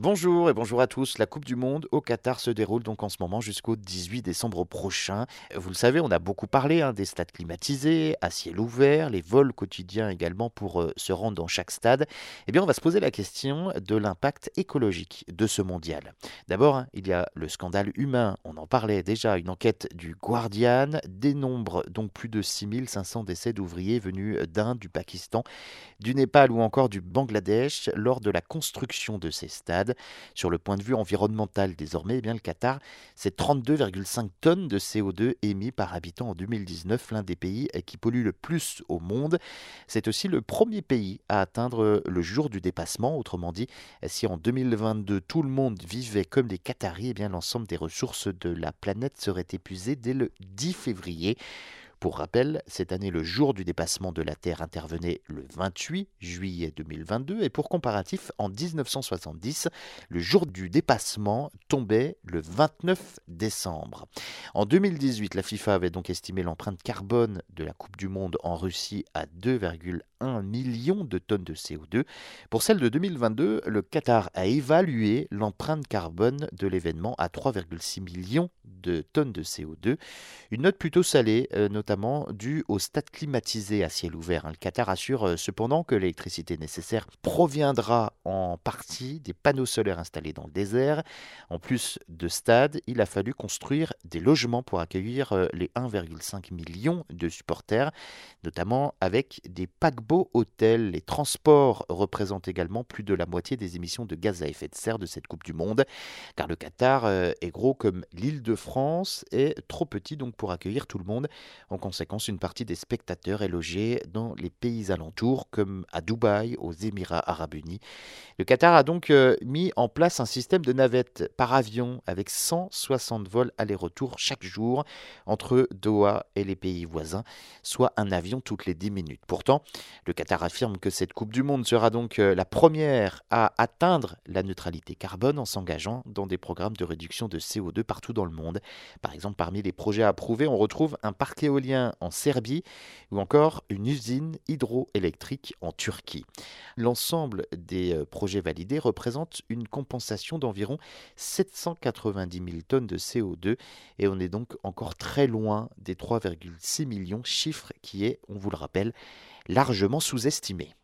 Bonjour et bonjour à tous. La Coupe du Monde au Qatar se déroule donc en ce moment jusqu'au 18 décembre prochain. Vous le savez, on a beaucoup parlé hein, des stades climatisés, à ciel ouvert, les vols quotidiens également pour euh, se rendre dans chaque stade. Eh bien, on va se poser la question de l'impact écologique de ce mondial. D'abord, hein, il y a le scandale humain. On en parlait déjà. Une enquête du Guardian dénombre donc plus de 6500 décès d'ouvriers venus d'Inde, du Pakistan, du Népal ou encore du Bangladesh lors de la construction de ces stades. Sur le point de vue environnemental, désormais, eh bien, le Qatar, c'est 32,5 tonnes de CO2 émis par habitant en 2019, l'un des pays qui pollue le plus au monde. C'est aussi le premier pays à atteindre le jour du dépassement. Autrement dit, si en 2022 tout le monde vivait comme les Qataris, eh bien l'ensemble des ressources de la planète serait épuisé dès le 10 février. Pour rappel, cette année, le jour du dépassement de la Terre intervenait le 28 juillet 2022 et pour comparatif, en 1970, le jour du dépassement tombait le 29 décembre. En 2018, la FIFA avait donc estimé l'empreinte carbone de la Coupe du Monde en Russie à 2,1 millions de tonnes de CO2. Pour celle de 2022, le Qatar a évalué l'empreinte carbone de l'événement à 3,6 millions de tonnes de CO2. Une note plutôt salée, euh, notamment due au stade climatisé à ciel ouvert. Hein. Le Qatar assure euh, cependant que l'électricité nécessaire proviendra en partie des panneaux solaires installés dans le désert. En plus de stades, il a fallu construire des logements pour accueillir euh, les 1,5 million de supporters, notamment avec des paquebots hôtels. Les transports représentent également plus de la moitié des émissions de gaz à effet de serre de cette Coupe du Monde, car le Qatar est gros comme l'île de France est trop petit donc pour accueillir tout le monde. Conséquence, une partie des spectateurs est logée dans les pays alentours, comme à Dubaï, aux Émirats arabes unis. Le Qatar a donc euh, mis en place un système de navettes par avion avec 160 vols aller-retour chaque jour entre Doha et les pays voisins, soit un avion toutes les 10 minutes. Pourtant, le Qatar affirme que cette Coupe du Monde sera donc euh, la première à atteindre la neutralité carbone en s'engageant dans des programmes de réduction de CO2 partout dans le monde. Par exemple, parmi les projets approuvés, on retrouve un parc éolien en Serbie ou encore une usine hydroélectrique en Turquie. L'ensemble des euh, projets validés représente une compensation d'environ 790 000 tonnes de CO2 et on est donc encore très loin des 3,6 millions, chiffre qui est, on vous le rappelle, largement sous-estimé.